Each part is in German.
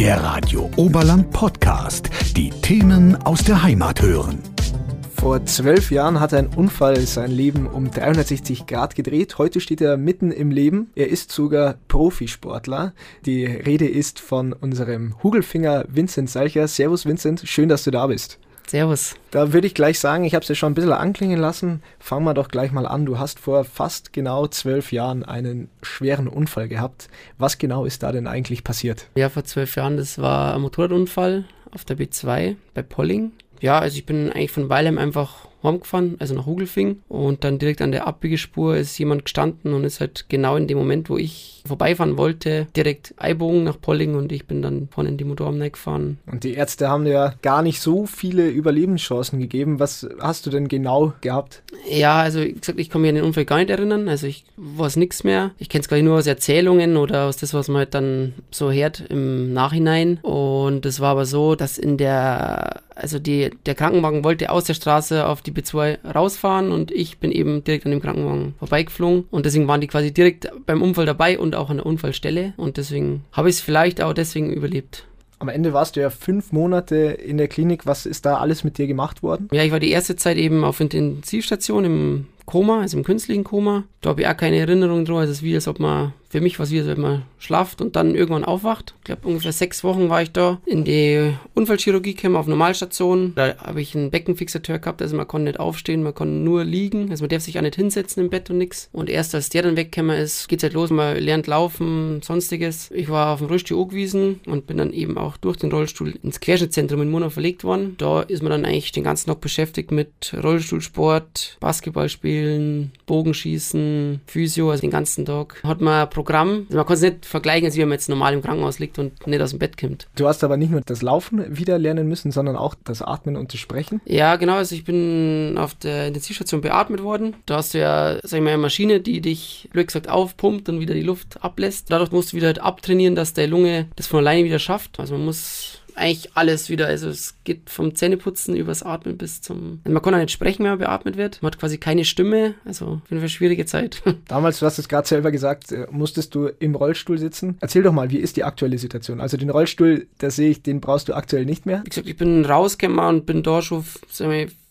Der Radio Oberland Podcast. Die Themen aus der Heimat hören. Vor zwölf Jahren hat ein Unfall sein Leben um 360 Grad gedreht. Heute steht er mitten im Leben. Er ist sogar Profisportler. Die Rede ist von unserem Hugelfinger Vincent Salcher. Servus Vincent, schön, dass du da bist. Servus. Da würde ich gleich sagen, ich habe es ja schon ein bisschen anklingen lassen. Fangen wir doch gleich mal an. Du hast vor fast genau zwölf Jahren einen schweren Unfall gehabt. Was genau ist da denn eigentlich passiert? Ja, vor zwölf Jahren, das war ein Motorradunfall auf der B2 bei Polling. Ja, also ich bin eigentlich von Weilheim einfach heimgefahren, also nach Hugelfing. Und dann direkt an der Abbiegespur ist jemand gestanden und ist halt genau in dem Moment, wo ich vorbeifahren wollte, direkt Eibogen nach Polling und ich bin dann vorne in die Motorhaube gefahren. Und die Ärzte haben ja gar nicht so viele Überlebenschancen gegeben. Was hast du denn genau gehabt? Ja, also wie gesagt, ich kann mich an den Unfall gar nicht erinnern. Also ich weiß nichts mehr. Ich kenne es gleich nur aus Erzählungen oder aus das, was man halt dann so hört im Nachhinein. Und es war aber so, dass in der, also die, der Krankenwagen wollte aus der Straße auf die die B2 rausfahren und ich bin eben direkt an dem Krankenwagen vorbeigeflogen und deswegen waren die quasi direkt beim Unfall dabei und auch an der Unfallstelle und deswegen habe ich es vielleicht auch deswegen überlebt. Am Ende warst du ja fünf Monate in der Klinik. Was ist da alles mit dir gemacht worden? Ja, ich war die erste Zeit eben auf Intensivstation im Koma, also im künstlichen Koma. Da habe ich auch keine Erinnerung dran. Also es ist wie, als ob man für mich was wie, wenn man schlaft und dann irgendwann aufwacht. Ich glaube, ungefähr sechs Wochen war ich da in die Unfallchirurgie gekommen auf Normalstation. Da habe ich einen Beckenfixateur gehabt, also man konnte nicht aufstehen, man konnte nur liegen. Also man darf sich auch nicht hinsetzen im Bett und nichts. Und erst als der dann weggekommen ist, geht es halt los, man lernt laufen, sonstiges. Ich war auf dem Rollstuhl angewiesen und bin dann eben auch durch den Rollstuhl ins Querschnittzentrum in Murnau verlegt worden. Da ist man dann eigentlich den ganzen Tag beschäftigt mit Rollstuhlsport, Basketballspielen, Bogenschießen, Physio, also den ganzen Tag. Hat man Programm. Also man kann es nicht vergleichen, als wenn man jetzt normal im Krankenhaus liegt und nicht aus dem Bett kommt. Du hast aber nicht nur das Laufen wieder lernen müssen, sondern auch das Atmen und das Sprechen? Ja, genau. Also ich bin auf der Intensivstation beatmet worden. Da hast du ja, sag ich mal, eine Maschine, die dich, blöd gesagt, aufpumpt und wieder die Luft ablässt. Dadurch musst du wieder halt abtrainieren, dass der Lunge das von alleine wieder schafft. Also man muss eigentlich alles wieder. Also es geht vom Zähneputzen übers Atmen bis zum. Man kann auch nicht sprechen, wenn man beatmet wird. Man hat quasi keine Stimme. Also auf jeden Fall schwierige Zeit. Damals, du hast es gerade selber gesagt, äh, musstest du im Rollstuhl sitzen. Erzähl doch mal, wie ist die aktuelle Situation? Also den Rollstuhl, da sehe ich, den brauchst du aktuell nicht mehr. Wie gesagt, ich bin rausgekommen und bin da schon,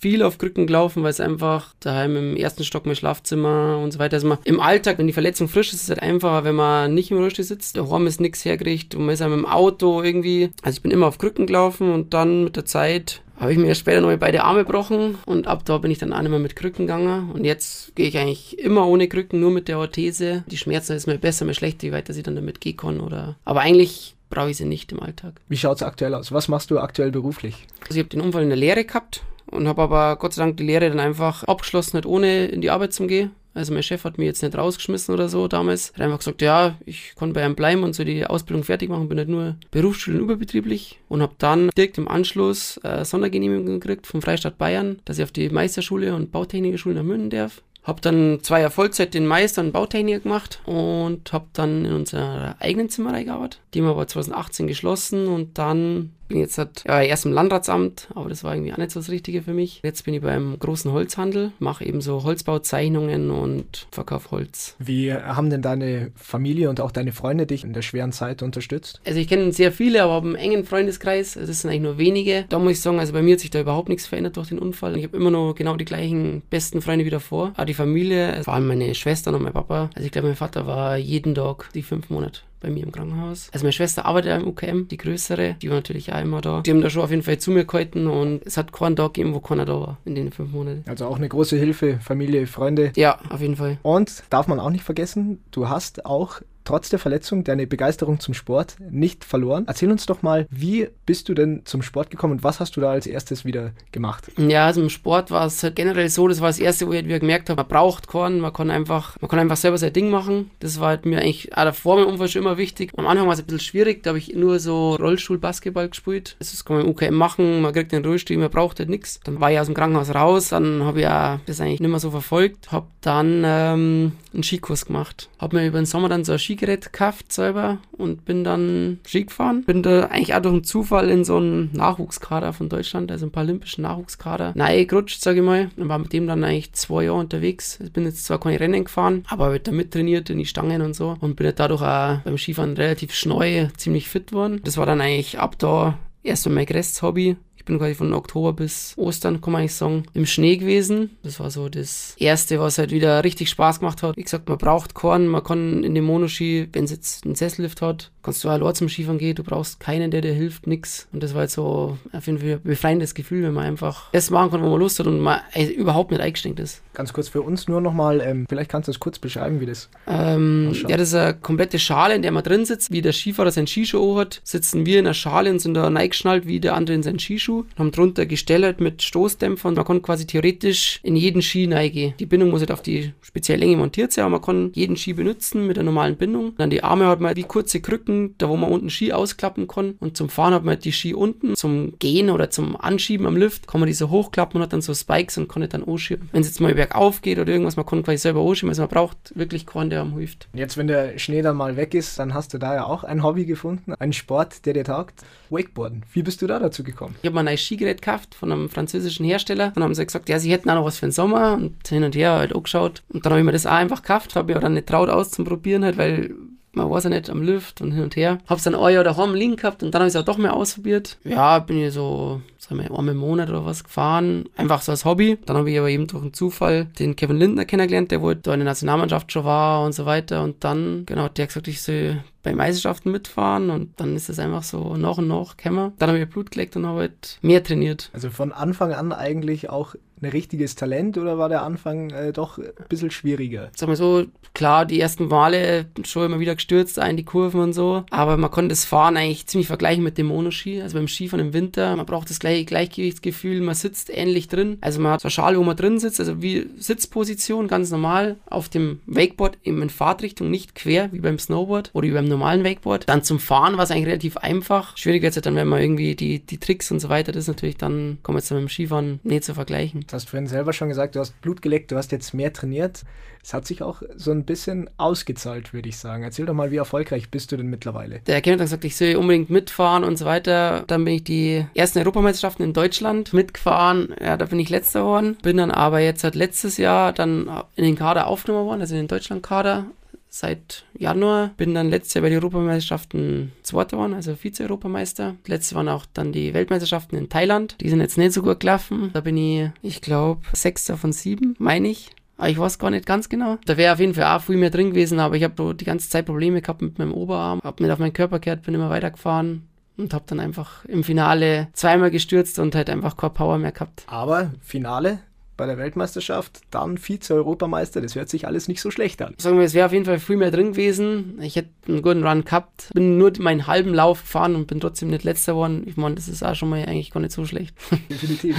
viel auf Krücken gelaufen, weil es einfach daheim im ersten Stock mein Schlafzimmer und so weiter ist. Also im Alltag, wenn die Verletzung frisch ist, ist es halt einfacher, wenn man nicht im Rollstuhl sitzt. Der Horn ist nichts hergerichtet und man ist einem im Auto irgendwie. Also ich bin immer auf Krücken gelaufen und dann mit der Zeit habe ich mir später noch beide Arme gebrochen und ab da bin ich dann auch nicht mehr mit Krücken gegangen. Und jetzt gehe ich eigentlich immer ohne Krücken, nur mit der Orthese. Die Schmerzen ist mir besser, mir schlechter, wie weiter sie dann damit gehen kann. Oder aber eigentlich brauche ich sie nicht im Alltag. Wie schaut es aktuell aus? Was machst du aktuell beruflich? Also ich habe den Unfall in der Lehre gehabt und habe aber Gott sei Dank die Lehre dann einfach abgeschlossen, nicht ohne in die Arbeit zu gehen. Also mein Chef hat mich jetzt nicht rausgeschmissen oder so damals. Hat einfach gesagt, ja, ich konnte bei einem bleiben und so die Ausbildung fertig machen, bin nicht nur Berufsschule und überbetrieblich und habe dann direkt im Anschluss äh, Sondergenehmigung gekriegt vom Freistaat Bayern, dass ich auf die Meisterschule und Bautechnikerschule nach München darf. Hab dann zwei Jahre Vollzeit den Meister und Bautechniker gemacht und hab dann in unserer eigenen Zimmerei gearbeitet. Die haben aber 2018 geschlossen und dann bin jetzt halt, ja, erst im Landratsamt, aber das war irgendwie auch nicht so das Richtige für mich. Jetzt bin ich beim großen Holzhandel, mache eben so Holzbauzeichnungen und verkaufe Holz. Wie haben denn deine Familie und auch deine Freunde dich in der schweren Zeit unterstützt? Also ich kenne sehr viele, aber einen engen Freundeskreis. Also es sind eigentlich nur wenige. Da muss ich sagen, also bei mir hat sich da überhaupt nichts verändert durch den Unfall. Ich habe immer noch genau die gleichen besten Freunde wie davor. Aber die Familie, vor allem meine Schwester und mein Papa. Also ich glaube, mein Vater war jeden Tag die fünf Monate bei mir im Krankenhaus. Also meine Schwester arbeitet im UKM, die größere, die war natürlich auch immer da. Die haben da schon auf jeden Fall zu mir gehalten und es hat keinen Tag gegeben, wo keiner da war in den fünf Monaten. Also auch eine große Hilfe, Familie, Freunde. Ja, auf jeden Fall. Und darf man auch nicht vergessen, du hast auch trotz der Verletzung deine Begeisterung zum Sport nicht verloren. Erzähl uns doch mal, wie bist du denn zum Sport gekommen und was hast du da als erstes wieder gemacht? Ja, also im Sport war es halt generell so, das war das erste, wo ich halt wieder gemerkt habe, man braucht keinen, man kann einfach, man kann einfach selber sein Ding machen. Das war halt mir eigentlich auch davor im Unfall schon immer wichtig. Am Anfang war es ein bisschen schwierig, da habe ich nur so Rollstuhl-Basketball gespielt. Das kann man im UKM machen, man kriegt den Rollstuhl, man braucht halt nichts. Dann war ich aus dem Krankenhaus raus, dann habe ich ja das eigentlich nicht mehr so verfolgt, habe dann ähm, einen Skikurs gemacht. Habe mir über den Sommer dann so einen Skigerät gekauft selber und bin dann Ski gefahren. Bin da eigentlich auch durch einen Zufall in so einen Nachwuchskader von Deutschland, also ein olympischen Nachwuchskader, gerutscht, sage ich mal. Und war mit dem dann eigentlich zwei Jahre unterwegs. Ich bin jetzt zwar keine Rennen gefahren, aber habe da mittrainiert in die Stangen und so und bin halt dadurch auch beim Skifahren relativ schnell ziemlich fit worden. Das war dann eigentlich ab da erst mein größtes Hobby ich bin quasi von Oktober bis Ostern, kann man eigentlich sagen, im Schnee gewesen. Das war so das Erste, was halt wieder richtig Spaß gemacht hat. Wie gesagt, man braucht Korn, man kann in dem Monoski, wenn es jetzt einen Sessellift hat, kannst du allein zum Skifahren gehen, du brauchst keinen, der dir hilft, nix. Und das war halt so auf jeden Fall ein befreiendes Gefühl, wenn man einfach das machen kann, wo man Lust hat und man überhaupt nicht eingeschränkt ist. Ganz kurz für uns nur nochmal, ähm, vielleicht kannst du es kurz beschreiben, wie das ähm, Ja, das ist eine komplette Schale, in der man drin sitzt. Wie der Skifahrer seinen Skischuh hat, sitzen wir in einer Schale und sind da reingeschnallt, wie der andere in seinen Skischuh Skischuh, haben drunter gestellt mit Stoßdämpfern. Man kann quasi theoretisch in jeden Ski reingehen. Die Bindung muss nicht auf die spezielle Länge montiert sein, aber man kann jeden Ski benutzen mit der normalen Bindung. Dann die Arme hat man wie kurze Krücken, da wo man unten Ski ausklappen kann. Und zum Fahren hat man die Ski unten. Zum Gehen oder zum Anschieben am Lift kann man diese hochklappen und hat dann so Spikes und kann nicht dann anschieben. Wenn es jetzt mal bergauf geht oder irgendwas, man kann quasi selber anschieben. Also man braucht wirklich keinen, der am hilft. Jetzt, wenn der Schnee dann mal weg ist, dann hast du da ja auch ein Hobby gefunden, einen Sport, der dir taugt. Wakeboarden. Wie bist du da dazu gekommen? Ich habe mal ein neues Skigerät gekauft von einem französischen Hersteller. Dann haben sie gesagt, ja, sie hätten auch noch was für den Sommer und hin und her halt angeschaut. Und dann habe ich mir das auch einfach gekauft, habe ich aber dann nicht traut aus zum Probieren halt, weil man weiß ja nicht, am Lift und hin und her. Hab's dann ein Jahr daheim liegen gehabt und dann habe ich es auch doch mehr ausprobiert. Ja, bin ich so, sagen wir, einmal im Monat oder was gefahren. Einfach so als Hobby. Dann habe ich aber eben durch einen Zufall den Kevin Lindner kennengelernt, der wohl da in der Nationalmannschaft schon war und so weiter. Und dann, genau, der hat gesagt, ich soll bei Meisterschaften mitfahren und dann ist es einfach so nach und nach gekommen. Dann habe ich Blut gelegt und habe halt mehr trainiert. Also von Anfang an eigentlich auch ein richtiges Talent oder war der Anfang äh, doch ein bisschen schwieriger? Sag mal so, klar, die ersten Male schon immer wieder gestürzt, in die Kurven und so, aber man konnte das Fahren eigentlich ziemlich vergleichen mit dem Monoski, also beim Skifahren im Winter, man braucht das gleiche Gleichgewichtsgefühl, man sitzt ähnlich drin, also man hat so eine Schale, wo man drin sitzt, also wie Sitzposition, ganz normal, auf dem Wakeboard eben in Fahrtrichtung, nicht quer, wie beim Snowboard oder wie beim normalen Wakeboard. Dann zum Fahren war es eigentlich relativ einfach. Schwierig wird es dann, wenn man irgendwie die, die Tricks und so weiter, das ist natürlich dann, kommen wir jetzt mit dem Skifahren nicht zu vergleichen. Du hast vorhin selber schon gesagt, du hast Blut geleckt, du hast jetzt mehr trainiert. Es hat sich auch so ein bisschen ausgezahlt, würde ich sagen. Erzähl doch mal, wie erfolgreich bist du denn mittlerweile? Der Kevin hat gesagt, ich soll unbedingt mitfahren und so weiter. Dann bin ich die ersten Europameisterschaften in Deutschland mitgefahren. Ja, da bin ich letzter geworden. Bin dann aber jetzt seit letztes Jahr dann in den Kader aufgenommen worden, also in den Deutschlandkader seit Januar. Bin dann letztes Jahr bei den Europameisterschaften Zweiter geworden, also Vize-Europameister. Letztes waren auch dann die Weltmeisterschaften in Thailand. Die sind jetzt nicht so gut gelaufen. Da bin ich, ich glaube, Sechster von sieben, meine ich. Aber ich weiß gar nicht ganz genau. Da wäre auf jeden Fall auch viel mehr drin gewesen, aber ich habe die ganze Zeit Probleme gehabt mit meinem Oberarm. Hab nicht auf meinen Körper gehört, bin immer weitergefahren und habe dann einfach im Finale zweimal gestürzt und halt einfach keine Power mehr gehabt. Aber Finale bei der Weltmeisterschaft, dann Vize-Europameister, das hört sich alles nicht so schlecht an. Sagen wir, es wäre auf jeden Fall viel mehr drin gewesen. Ich hätte einen guten Run gehabt, bin nur meinen halben Lauf gefahren und bin trotzdem nicht letzter geworden. Ich meine, das ist auch schon mal eigentlich gar nicht so schlecht. Definitiv.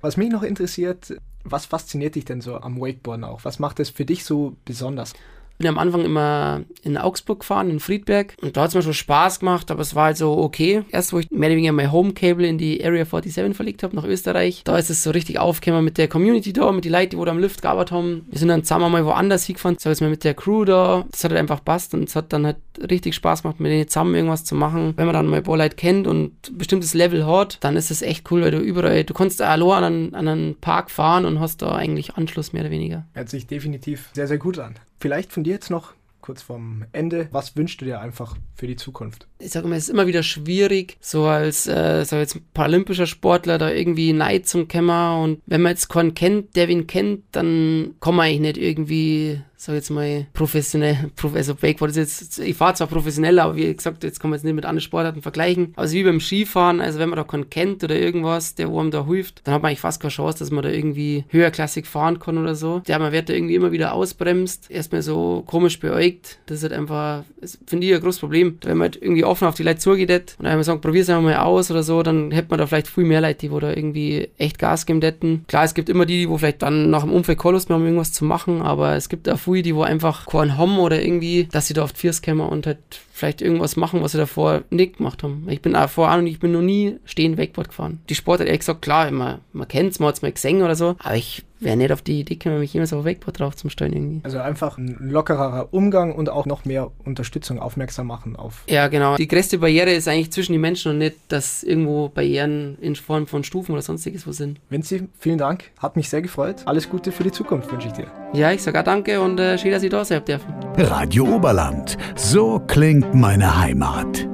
Was mich noch interessiert, was fasziniert dich denn so am Wakeboarden auch? Was macht es für dich so besonders? Bin am Anfang immer in Augsburg gefahren, in Friedberg. Und da hat es mir schon Spaß gemacht, aber es war halt so okay. Erst, wo ich mehr oder weniger mein Home-Cable in die Area 47 verlegt habe, nach Österreich, da ist es so richtig aufgekommen mit der Community da, mit den Leuten, die wo da am Lift gearbeitet haben. Wir sind dann zusammen mal woanders hingefahren, so jetzt mal mit der Crew da. Das hat halt einfach passt und es hat dann halt richtig Spaß gemacht, mit denen zusammen irgendwas zu machen. Wenn man dann mal Leute kennt und ein bestimmtes Level hat, dann ist es echt cool, weil du überall, du kannst da an einen, an einen Park fahren und hast da eigentlich Anschluss mehr oder weniger. Hört sich definitiv sehr, sehr gut an. Vielleicht von dir jetzt noch kurz vorm Ende. Was wünschst du dir einfach für die Zukunft? Ich sage mal, es ist immer wieder schwierig, so als äh, so jetzt paralympischer Sportler da irgendwie Neid zum Kämmer und wenn man jetzt keinen kennt, der wen kennt, dann kann man eigentlich nicht irgendwie sag jetzt mal, professionell, also Wakeboard ist jetzt, ich fahre zwar professionell, aber wie gesagt, jetzt kann man jetzt nicht mit anderen Sportarten vergleichen. Aber also wie beim Skifahren, also wenn man da keinen kennt oder irgendwas, der einem da hilft, dann hat man eigentlich fast keine Chance, dass man da irgendwie höherklassig fahren kann oder so. Ja, man wird da irgendwie immer wieder ausbremst, erstmal so komisch beäugt. Das ist halt einfach, finde ich, ein großes Problem. Wenn man halt irgendwie offen auf die Leute zugeht und einmal sagt, probier's einfach mal aus oder so, dann hätte man da vielleicht viel mehr Leute, die da irgendwie echt Gas geben hätten. Klar, es gibt immer die, die wo vielleicht dann nach dem Unfall keine mehr haben, irgendwas zu machen, aber es gibt auch viel, die wo einfach keinen haben oder irgendwie, dass sie da die Füße kommen und halt vielleicht irgendwas machen, was sie davor nicht gemacht haben. Ich bin auch vorher und ich bin noch nie stehen Wakeboard gefahren. Die Sportart, ehrlich gesagt, klar, man, man kennt es, man hat es mal gesehen oder so, aber ich wäre nicht auf die Idee gekommen, mich jemals auf Wakeboard drauf zum Stellen irgendwie. Also einfach ein lockerer Umgang und auch noch mehr Unterstützung aufmerksam machen auf. Ja, genau. Die größte Barriere ist eigentlich zwischen den Menschen und nicht, dass irgendwo Barrieren in Form von Stufen oder sonstiges wo sind. Vinzi, vielen Dank. Hat mich sehr gefreut. Alles Gute für die Zukunft wünsche ich dir. Ja, ich sage auch danke und äh, schön, dass ich da sein dürfen. Radio Oberland. So klingt meine Heimat.